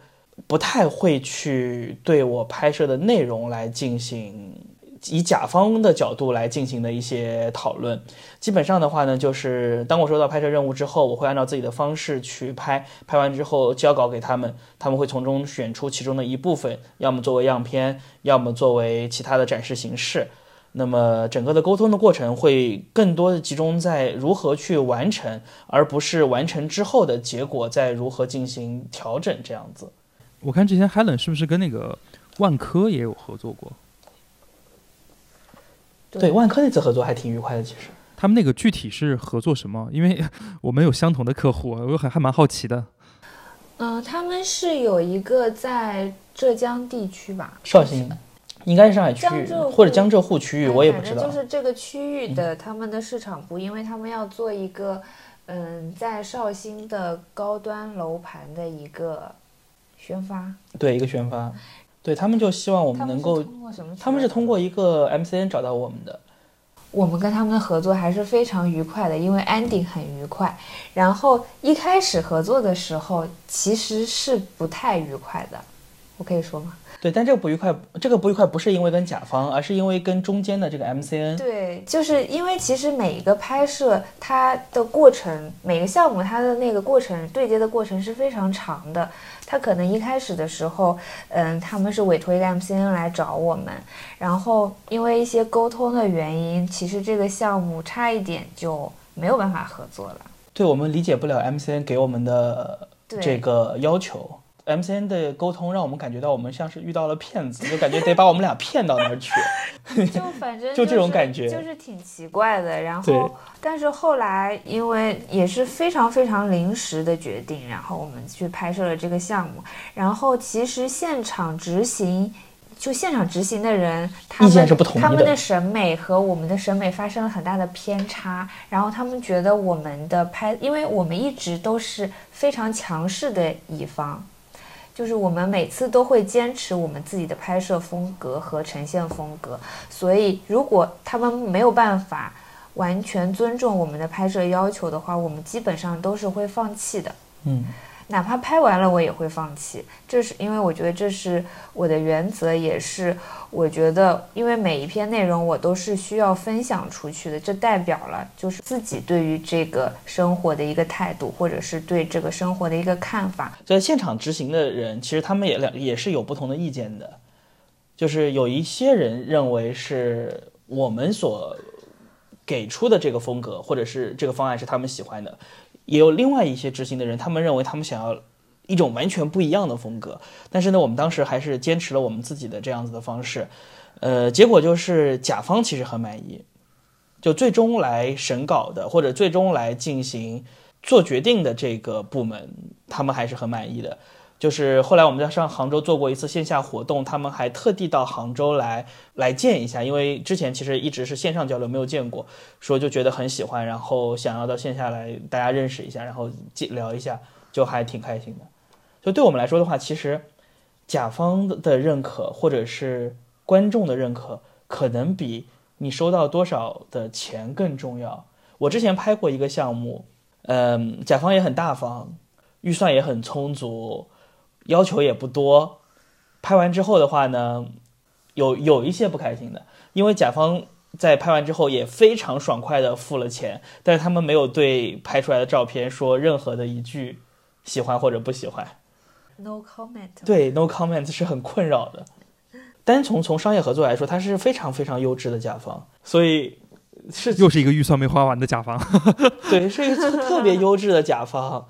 不太会去对我拍摄的内容来进行以甲方的角度来进行的一些讨论。基本上的话呢，就是当我收到拍摄任务之后，我会按照自己的方式去拍，拍完之后交稿给他们，他们会从中选出其中的一部分，要么作为样片，要么作为其他的展示形式。那么整个的沟通的过程会更多的集中在如何去完成，而不是完成之后的结果再如何进行调整这样子。我看之前 Helen 是不是跟那个万科也有合作过？对，万科那次合作还挺愉快的。其实他们那个具体是合作什么？因为我们有相同的客户，我还还蛮好奇的。嗯，他们是有一个在浙江地区吧？绍兴。应该是上海区域或者江浙沪区域，我也不知道。就是这个区域的他们的市场部，因为他们要做一个，嗯，在绍兴的高端楼盘的一个宣发。对，一个宣发。对他们就希望我们能够，他们是通过一个 MCN 找到我们的。我们跟他们的合作还是非常愉快的，因为 ending 很愉快。然后一开始合作的时候其实是不太愉快的，我可以说吗？对，但这个不愉快，这个不愉快不是因为跟甲方，而是因为跟中间的这个 MCN。对，就是因为其实每一个拍摄它的过程，每个项目它的那个过程对接的过程是非常长的。他可能一开始的时候，嗯，他们是委托一个 MCN 来找我们，然后因为一些沟通的原因，其实这个项目差一点就没有办法合作了。对，我们理解不了 MCN 给我们的这个要求。MCN 的沟通让我们感觉到我们像是遇到了骗子，就感觉得把我们俩骗到那儿去。就反正就这种感觉，就是挺奇怪的。然后，但是后来因为也是非常非常临时的决定，然后我们去拍摄了这个项目。然后其实现场执行，就现场执行的人，他们他们的审美和我们的审美发生了很大的偏差。然后他们觉得我们的拍，因为我们一直都是非常强势的一方。就是我们每次都会坚持我们自己的拍摄风格和呈现风格，所以如果他们没有办法完全尊重我们的拍摄要求的话，我们基本上都是会放弃的。嗯，哪怕拍完了，我也会放弃。这是因为我觉得这是我的原则，也是我觉得，因为每一篇内容我都是需要分享出去的，这代表了就是自己对于这个生活的一个态度，或者是对这个生活的一个看法。在现场执行的人，其实他们也两也是有不同的意见的，就是有一些人认为是我们所给出的这个风格或者是这个方案是他们喜欢的，也有另外一些执行的人，他们认为他们想要一种完全不一样的风格。但是呢，我们当时还是坚持了我们自己的这样子的方式，呃，结果就是甲方其实很满意，就最终来审稿的或者最终来进行做决定的这个部门，他们还是很满意的。就是后来我们在上杭州做过一次线下活动，他们还特地到杭州来来见一下，因为之前其实一直是线上交流，没有见过，说就觉得很喜欢，然后想要到线下来大家认识一下，然后聊一下，就还挺开心的。就对我们来说的话，其实甲方的认可或者是观众的认可，可能比你收到多少的钱更重要。我之前拍过一个项目，嗯，甲方也很大方，预算也很充足。要求也不多，拍完之后的话呢，有有一些不开心的，因为甲方在拍完之后也非常爽快的付了钱，但是他们没有对拍出来的照片说任何的一句喜欢或者不喜欢。No comment。对，no comment 是很困扰的。单从从商业合作来说，它是非常非常优质的甲方，所以是又是一个预算没花完的甲方。对，是一个特别优质的甲方，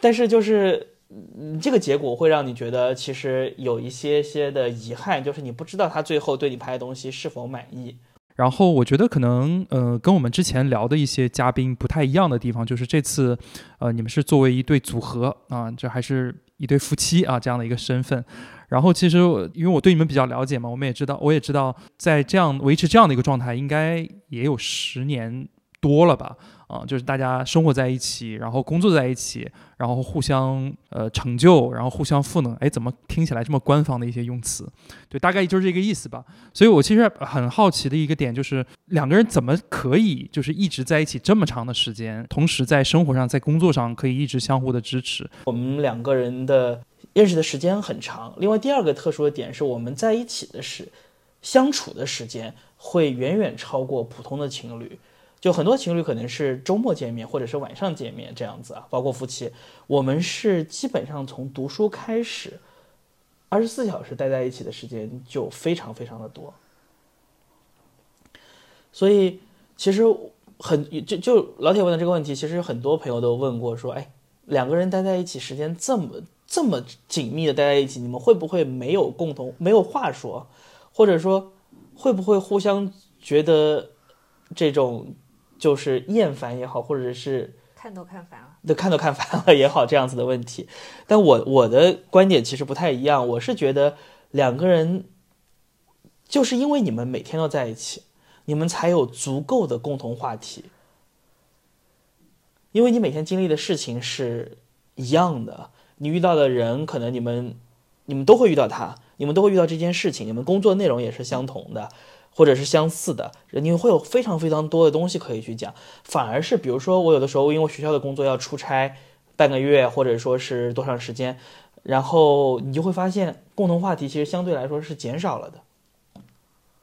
但是就是。嗯，这个结果会让你觉得其实有一些些的遗憾，就是你不知道他最后对你拍的东西是否满意。然后我觉得可能呃，跟我们之前聊的一些嘉宾不太一样的地方，就是这次呃，你们是作为一对组合啊，这还是一对夫妻啊这样的一个身份。然后其实因为我对你们比较了解嘛，我们也知道，我也知道在这样维持这样的一个状态，应该也有十年多了吧。啊，就是大家生活在一起，然后工作在一起，然后互相呃成就，然后互相赋能。哎，怎么听起来这么官方的一些用词？对，大概就是这个意思吧。所以我其实很好奇的一个点就是，两个人怎么可以就是一直在一起这么长的时间，同时在生活上、在工作上可以一直相互的支持？我们两个人的认识的时间很长。另外，第二个特殊的点是我们在一起的时相处的时间会远远超过普通的情侣。就很多情侣可能是周末见面，或者是晚上见面这样子啊，包括夫妻，我们是基本上从读书开始，二十四小时待在一起的时间就非常非常的多。所以其实很就就老铁问的这个问题，其实很多朋友都问过，说哎，两个人待在一起时间这么这么紧密的待在一起，你们会不会没有共同没有话说，或者说会不会互相觉得这种。就是厌烦也好，或者是看都看烦了，对，看都看烦了也好，这样子的问题。但我我的观点其实不太一样，我是觉得两个人就是因为你们每天都在一起，你们才有足够的共同话题。因为你每天经历的事情是一样的，你遇到的人可能你们你们都会遇到他，你们都会遇到这件事情，你们工作内容也是相同的。或者是相似的，你会有非常非常多的东西可以去讲。反而是，比如说我有的时候因为学校的工作要出差半个月，或者说是多长时间，然后你就会发现共同话题其实相对来说是减少了的。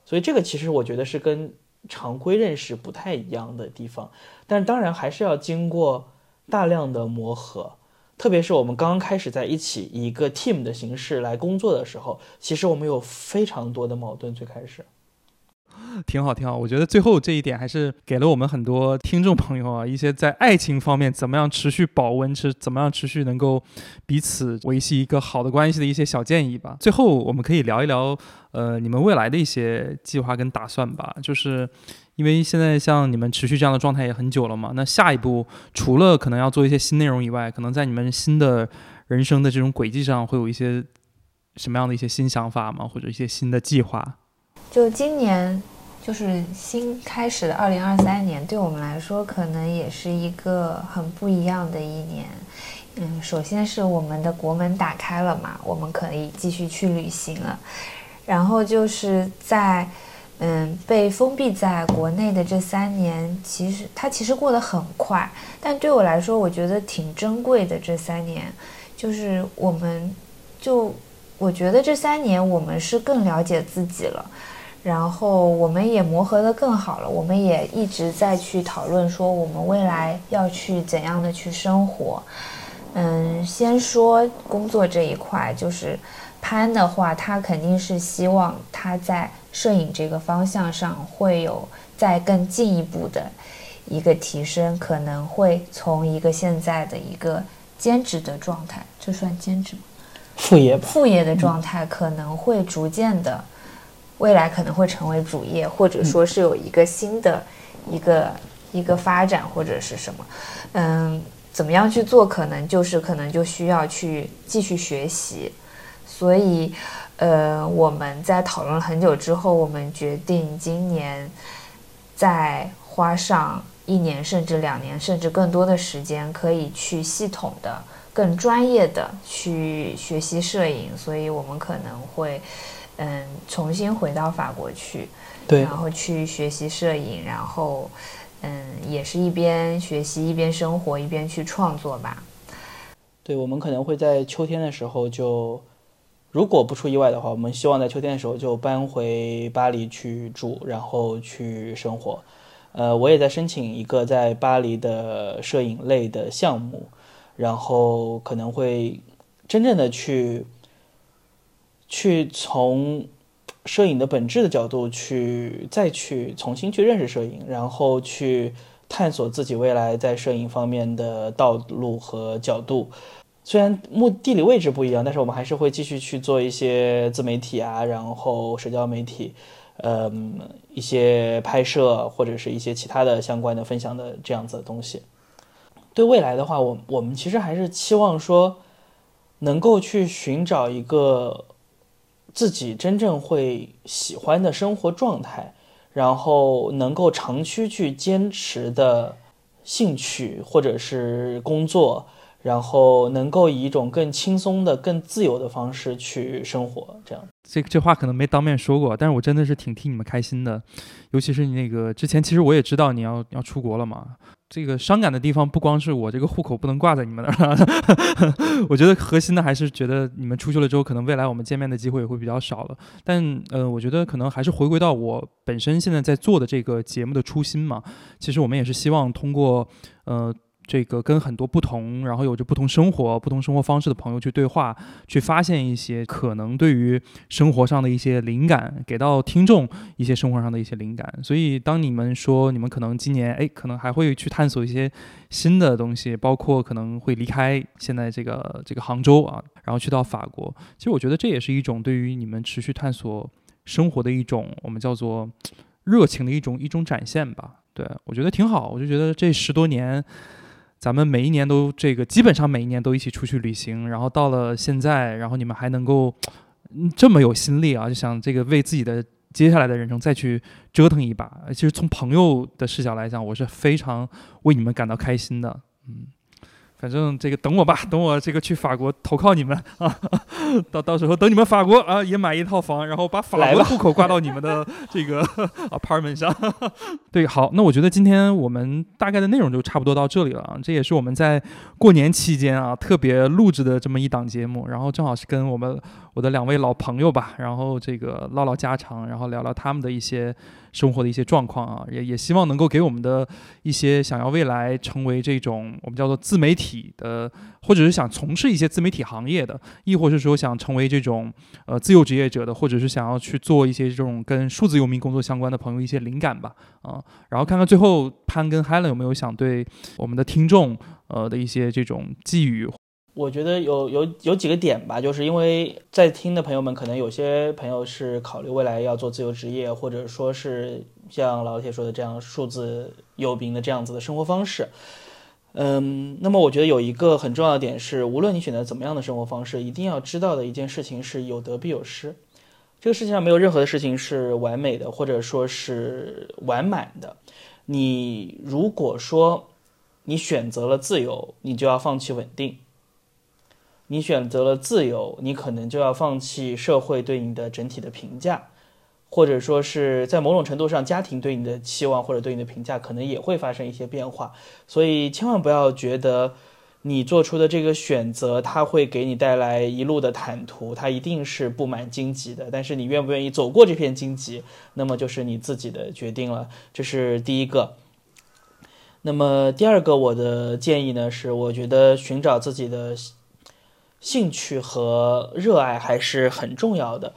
所以这个其实我觉得是跟常规认识不太一样的地方。但当然还是要经过大量的磨合，特别是我们刚刚开始在一起以一个 team 的形式来工作的时候，其实我们有非常多的矛盾。最开始。挺好，挺好。我觉得最后这一点还是给了我们很多听众朋友啊，一些在爱情方面怎么样持续保温，是怎么样持续能够彼此维系一个好的关系的一些小建议吧。最后我们可以聊一聊，呃，你们未来的一些计划跟打算吧。就是因为现在像你们持续这样的状态也很久了嘛，那下一步除了可能要做一些新内容以外，可能在你们新的人生的这种轨迹上会有一些什么样的一些新想法吗？或者一些新的计划？就今年。就是新开始的二零二三年，对我们来说可能也是一个很不一样的一年。嗯，首先是我们的国门打开了嘛，我们可以继续去旅行了。然后就是在嗯，被封闭在国内的这三年，其实它其实过得很快，但对我来说，我觉得挺珍贵的。这三年，就是我们，就我觉得这三年我们是更了解自己了，然后我们也磨合的更好了，我们也一直在去讨论说我们未来要去怎样的去生活。嗯，先说工作这一块，就是潘的话，他肯定是希望他在。摄影这个方向上会有再更进一步的一个提升，可能会从一个现在的一个兼职的状态，这算兼职吗？副业吧。副业的状态可能会逐渐的，未来可能会成为主业，或者说是有一个新的一个一个发展或者是什么，嗯，怎么样去做，可能就是可能就需要去继续学习，所以。呃，我们在讨论了很久之后，我们决定今年再花上一年，甚至两年，甚至更多的时间，可以去系统的、更专业的去学习摄影。所以，我们可能会嗯重新回到法国去，对，然后去学习摄影，然后嗯也是一边学习一边生活一边去创作吧。对，我们可能会在秋天的时候就。如果不出意外的话，我们希望在秋天的时候就搬回巴黎去住，然后去生活。呃，我也在申请一个在巴黎的摄影类的项目，然后可能会真正的去去从摄影的本质的角度去再去重新去认识摄影，然后去探索自己未来在摄影方面的道路和角度。虽然目地理位置不一样，但是我们还是会继续去做一些自媒体啊，然后社交媒体，嗯，一些拍摄或者是一些其他的相关的分享的这样子的东西。对未来的话，我我们其实还是期望说，能够去寻找一个自己真正会喜欢的生活状态，然后能够长期去坚持的兴趣或者是工作。然后能够以一种更轻松的、更自由的方式去生活，这样。这这话可能没当面说过，但是我真的是挺替你们开心的。尤其是你那个之前，其实我也知道你要要出国了嘛。这个伤感的地方不光是我这个户口不能挂在你们那儿，我觉得核心的还是觉得你们出去了之后，可能未来我们见面的机会也会比较少了。但呃，我觉得可能还是回归到我本身现在在做的这个节目的初心嘛。其实我们也是希望通过呃。这个跟很多不同，然后有着不同生活、不同生活方式的朋友去对话，去发现一些可能对于生活上的一些灵感，给到听众一些生活上的一些灵感。所以，当你们说你们可能今年哎，可能还会去探索一些新的东西，包括可能会离开现在这个这个杭州啊，然后去到法国。其实，我觉得这也是一种对于你们持续探索生活的一种我们叫做热情的一种一种展现吧。对我觉得挺好，我就觉得这十多年。咱们每一年都这个，基本上每一年都一起出去旅行，然后到了现在，然后你们还能够这么有心力啊，就想这个为自己的接下来的人生再去折腾一把。其实从朋友的视角来讲，我是非常为你们感到开心的，嗯。反正这个等我吧，等我这个去法国投靠你们 啊，到到时候等你们法国啊也买一套房，然后把法国户口挂到你们的这个 apartment 上。对，好，那我觉得今天我们大概的内容就差不多到这里了啊，这也是我们在过年期间啊特别录制的这么一档节目，然后正好是跟我们我的两位老朋友吧，然后这个唠唠家常，然后聊聊他们的一些。生活的一些状况啊，也也希望能够给我们的一些想要未来成为这种我们叫做自媒体的，或者是想从事一些自媒体行业的，亦或是说想成为这种呃自由职业者的，或者是想要去做一些这种跟数字游民工作相关的朋友一些灵感吧啊，然后看看最后潘跟 Helen 有没有想对我们的听众呃的一些这种寄语。我觉得有有有几个点吧，就是因为在听的朋友们，可能有些朋友是考虑未来要做自由职业，或者说是像老铁说的这样数字游民的这样子的生活方式。嗯，那么我觉得有一个很重要的点是，无论你选择怎么样的生活方式，一定要知道的一件事情是有得必有失。这个世界上没有任何的事情是完美的，或者说是完满的。你如果说你选择了自由，你就要放弃稳定。你选择了自由，你可能就要放弃社会对你的整体的评价，或者说是在某种程度上，家庭对你的期望或者对你的评价，可能也会发生一些变化。所以千万不要觉得你做出的这个选择，它会给你带来一路的坦途，它一定是布满荆棘的。但是你愿不愿意走过这片荆棘，那么就是你自己的决定了。这是第一个。那么第二个，我的建议呢是，我觉得寻找自己的兴趣和热爱还是很重要的。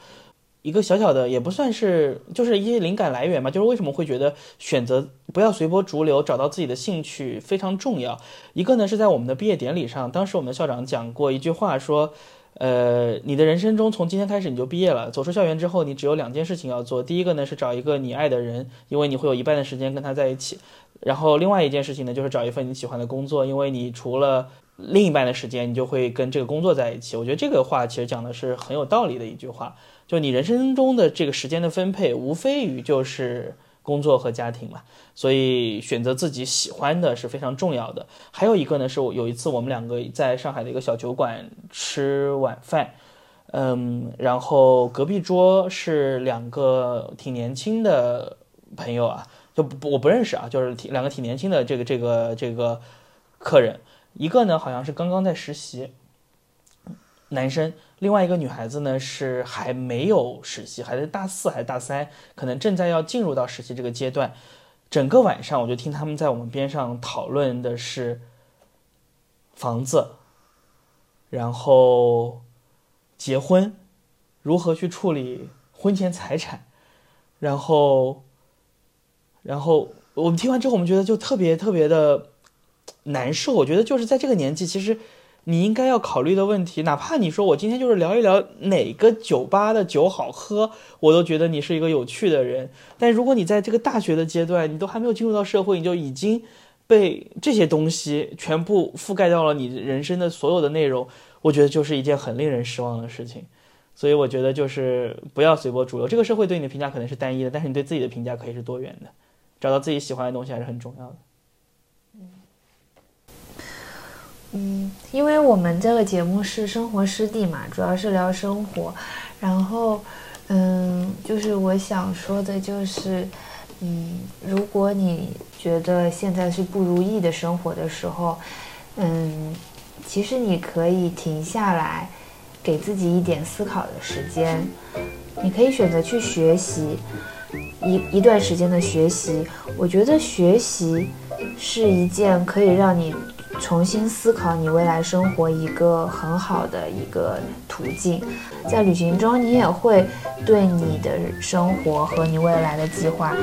一个小小的也不算是，就是一些灵感来源嘛。就是为什么会觉得选择不要随波逐流，找到自己的兴趣非常重要。一个呢是在我们的毕业典礼上，当时我们的校长讲过一句话，说，呃，你的人生中从今天开始你就毕业了，走出校园之后，你只有两件事情要做。第一个呢是找一个你爱的人，因为你会有一半的时间跟他在一起。然后另外一件事情呢就是找一份你喜欢的工作，因为你除了另一半的时间，你就会跟这个工作在一起。我觉得这个话其实讲的是很有道理的一句话。就你人生中的这个时间的分配，无非于就是工作和家庭嘛，所以选择自己喜欢的是非常重要的。还有一个呢，是我有一次我们两个在上海的一个小酒馆吃晚饭，嗯，然后隔壁桌是两个挺年轻的朋友啊，就不我不认识啊，就是挺两个挺年轻的这个这个这个客人，一个呢好像是刚刚在实习，男生。另外一个女孩子呢，是还没有实习，还在大四还是大三，可能正在要进入到实习这个阶段。整个晚上，我就听他们在我们边上讨论的是房子，然后结婚，如何去处理婚前财产，然后，然后我们听完之后，我们觉得就特别特别的难受。我觉得就是在这个年纪，其实。你应该要考虑的问题，哪怕你说我今天就是聊一聊哪个酒吧的酒好喝，我都觉得你是一个有趣的人。但如果你在这个大学的阶段，你都还没有进入到社会，你就已经被这些东西全部覆盖掉了你人生的所有的内容，我觉得就是一件很令人失望的事情。所以我觉得就是不要随波逐流。这个社会对你的评价可能是单一的，但是你对自己的评价可以是多元的。找到自己喜欢的东西还是很重要的。嗯，因为我们这个节目是生活湿地嘛，主要是聊生活。然后，嗯，就是我想说的，就是，嗯，如果你觉得现在是不如意的生活的时候，嗯，其实你可以停下来，给自己一点思考的时间。你可以选择去学习一一段时间的学习。我觉得学习是一件可以让你。重新思考你未来生活一个很好的一个途径，在旅行中，你也会对你的生活和你未来的计划，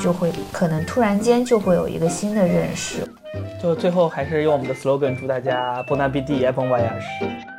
就会可能突然间就会有一个新的认识。就最后还是用我们的 slogan 祝大家 Bon appetit, bon voyage。